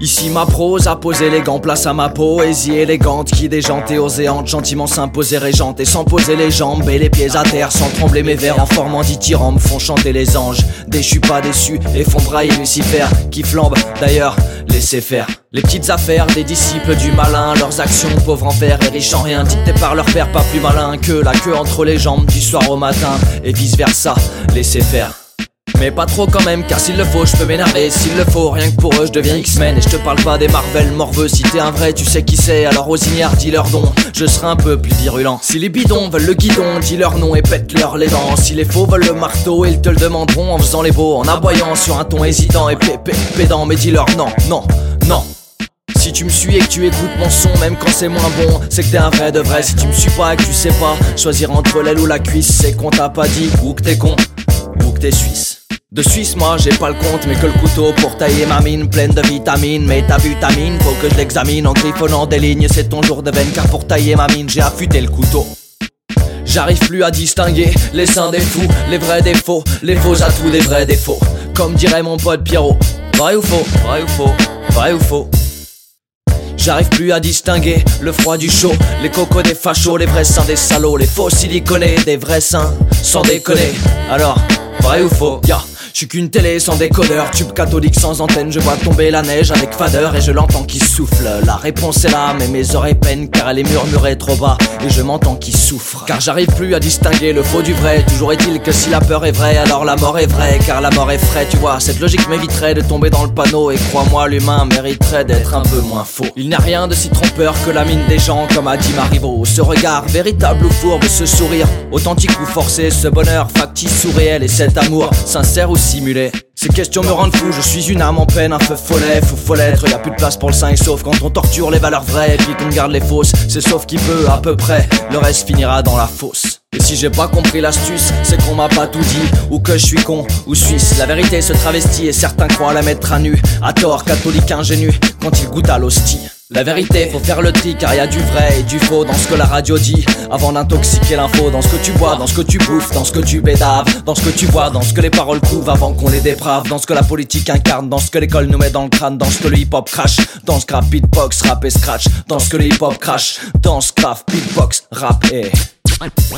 Ici ma prose a posé les gants, place à ma poésie élégante qui déjante et oséante, gentiment s'imposer régente et sans poser les jambes et les pieds à terre, sans trembler mes vers en formant me font chanter les anges. Déchus pas déçus et font brailler Lucifer qui flambe d'ailleurs, laissez faire. Les petites affaires des disciples du malin, leurs actions pauvres en fer et riches en rien, dictées par leur père, pas plus malin que la queue entre les jambes du soir au matin et vice versa, laissez faire. Mais pas trop quand même, car s'il le faut, je peux m'énerver. S'il le faut, rien que pour eux, je deviens X-Men. Et je te parle pas des Marvel morveux. Si t'es un vrai, tu sais qui c'est. Alors aux ignares, dis leur don. Je serai un peu plus virulent. Si les bidons veulent le guidon, dis leur nom et pète-leur les dents. Si les faux veulent le marteau, ils te le demanderont en faisant les beaux, en aboyant sur un ton hésitant et pépé pédant. Mais dis leur non, non, non. Si tu me suis et que tu écoutes mon son, même quand c'est moins bon, c'est que t'es un vrai de vrai. Si tu me suis pas et que tu sais pas choisir entre l'aile ou la cuisse, c'est qu'on t'a pas dit ou que t'es con ou que t'es suisse. De Suisse, moi j'ai pas le compte, mais que le couteau pour tailler ma mine pleine de vitamines. Mais ta vitamine, faut que je l'examine en griffonnant des lignes. C'est ton jour de veine, car pour tailler ma mine, j'ai affûté le couteau. J'arrive plus à distinguer les saints des fous, les vrais des faux, les faux à tous les vrais défauts. Comme dirait mon pote Pierrot, vrai ou faux, vrai ou faux, vrai ou faux. J'arrive plus à distinguer le froid du chaud, les cocos des fachos, les vrais seins des salauds, les faux siliconés des vrais seins, sans déconner. Alors, vrai ou faux, ya. Je suis qu'une télé sans décodeur, tube catholique sans antenne, je vois tomber la neige avec fadeur et je l'entends qui souffle. La réponse est là, mais mes oreilles peinent car elle est murmurée trop bas et je m'entends qui souffre. Car j'arrive plus à distinguer le faux du vrai, toujours est-il que si la peur est vraie, alors la mort est vraie, car la mort est frais, tu vois. Cette logique m'éviterait de tomber dans le panneau et crois-moi, l'humain mériterait d'être un peu moins faux. Il n'y a rien de si trompeur que la mine des gens, comme a dit Marivaux. Ce regard, véritable ou fourbe, ce sourire, authentique ou forcé, ce bonheur factice ou réel et cet amour, sincère ou Ces questions me rendent fou, je suis une âme en peine, un feu follet, fou follettre, y a plus de place pour le et sauf quand on torture les valeurs vraies et puis qu'on garde les fausses, c'est sauf qui peut à peu près, le reste finira dans la fosse. Et si j'ai pas compris l'astuce, c'est qu'on m'a pas tout dit, ou que je suis con, ou suisse. La vérité se travestit et certains croient la mettre à nu, à tort, catholique ingénu, quand ils goûtent à l'hostie. La vérité, faut faire le tri car y a du vrai et du faux dans ce que la radio dit avant d'intoxiquer l'info, dans ce que tu bois, dans ce que tu bouffes, dans ce que tu bédaves, dans ce que tu vois, dans ce que les paroles couvent avant qu'on les déprave, dans ce que la politique incarne, dans ce que l'école nous met dans le crâne, dans ce que le hip hop crash, dans ce rap beatbox, rap et scratch, dans ce que le hip hop crash, dans ce craft beatbox, rap et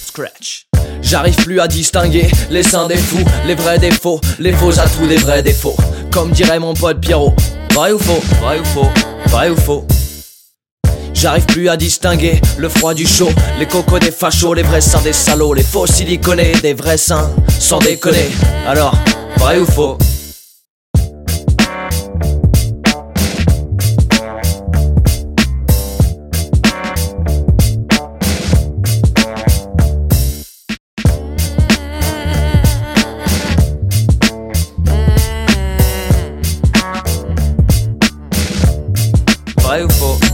scratch. J'arrive plus à distinguer les saints des fous, les vrais des faux, les faux à tous des vrais défauts. Comme dirait mon pote Pierrot, vrai ou faux, vrai ou faux, vrai ou faux. J'arrive plus à distinguer le froid du chaud, les cocos des fachos, les vrais seins des salauds, les faux siliconés des vrais seins, sans déconner. Alors, vrai ou faux? Vrai ou faux?